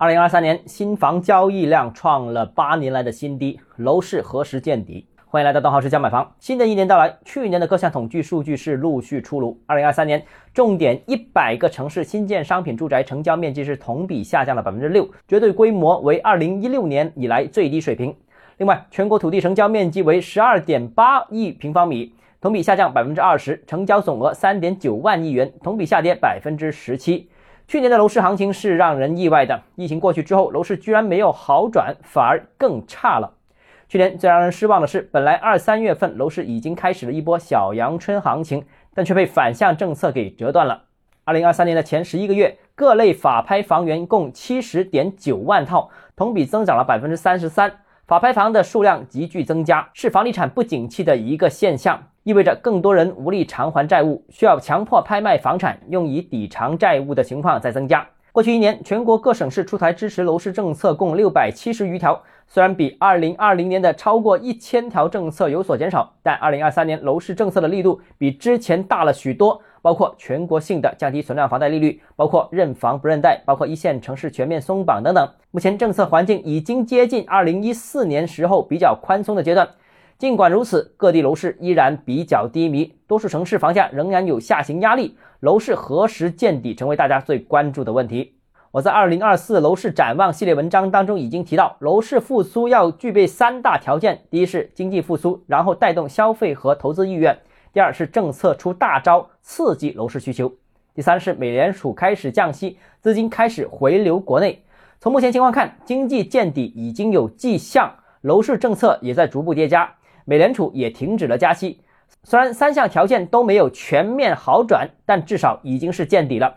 二零二三年新房交易量创了八年来的新低，楼市何时见底？欢迎来到东浩之家买房。新的一年到来，去年的各项统计数据是陆续出炉。二零二三年，重点一百个城市新建商品住宅成交面积是同比下降了百分之六，绝对规模为二零一六年以来最低水平。另外，全国土地成交面积为十二点八亿平方米，同比下降百分之二十，成交总额三点九万亿元，同比下跌百分之十七。去年的楼市行情是让人意外的，疫情过去之后，楼市居然没有好转，反而更差了。去年最让人失望的是，本来二三月份楼市已经开始了一波小阳春行情，但却被反向政策给折断了。二零二三年的前十一个月，各类法拍房源共七十点九万套，同比增长了百分之三十三。法拍房的数量急剧增加，是房地产不景气的一个现象，意味着更多人无力偿还债务，需要强迫拍卖房产用以抵偿债务的情况在增加。过去一年，全国各省市出台支持楼市政策共六百七十余条，虽然比二零二零年的超过一千条政策有所减少，但二零二三年楼市政策的力度比之前大了许多，包括全国性的降低存量房贷利率，包括认房不认贷，包括一线城市全面松绑等等。目前政策环境已经接近二零一四年时候比较宽松的阶段。尽管如此，各地楼市依然比较低迷，多数城市房价仍然有下行压力。楼市何时见底，成为大家最关注的问题。我在二零二四楼市展望系列文章当中已经提到，楼市复苏要具备三大条件：第一是经济复苏，然后带动消费和投资意愿；第二是政策出大招，刺激楼市需求；第三是美联储开始降息，资金开始回流国内。从目前情况看，经济见底已经有迹象，楼市政策也在逐步叠加。美联储也停止了加息，虽然三项条件都没有全面好转，但至少已经是见底了，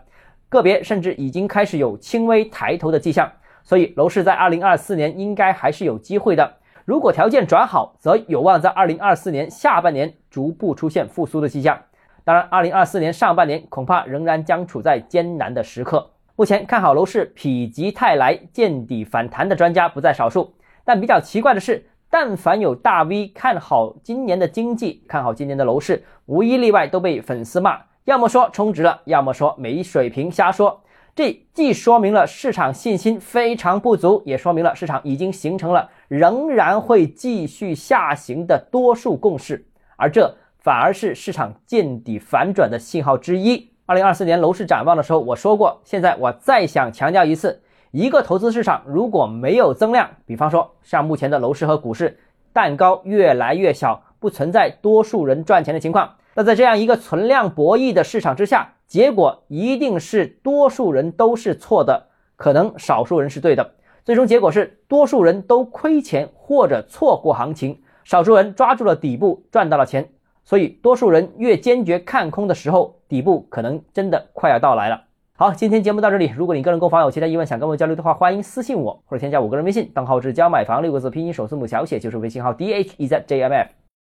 个别甚至已经开始有轻微抬头的迹象，所以楼市在二零二四年应该还是有机会的。如果条件转好，则有望在二零二四年下半年逐步出现复苏的迹象。当然，二零二四年上半年恐怕仍然将处在艰难的时刻。目前看好楼市否极泰来、见底反弹的专家不在少数，但比较奇怪的是。但凡有大 V 看好今年的经济，看好今年的楼市，无一例外都被粉丝骂，要么说充值了，要么说没水平瞎说。这既说明了市场信心非常不足，也说明了市场已经形成了仍然会继续下行的多数共识，而这反而是市场见底反转的信号之一。二零二四年楼市展望的时候，我说过，现在我再想强调一次。一个投资市场如果没有增量，比方说像目前的楼市和股市，蛋糕越来越小，不存在多数人赚钱的情况，那在这样一个存量博弈的市场之下，结果一定是多数人都是错的，可能少数人是对的，最终结果是多数人都亏钱或者错过行情，少数人抓住了底部赚到了钱。所以多数人越坚决看空的时候，底部可能真的快要到来了。好，今天节目到这里。如果你个人购房有其他疑问，想跟我交流的话，欢迎私信我或者添加我个人微信，账号是教买房六个字拼音首字母小写，就是微信号 d h e z j m f。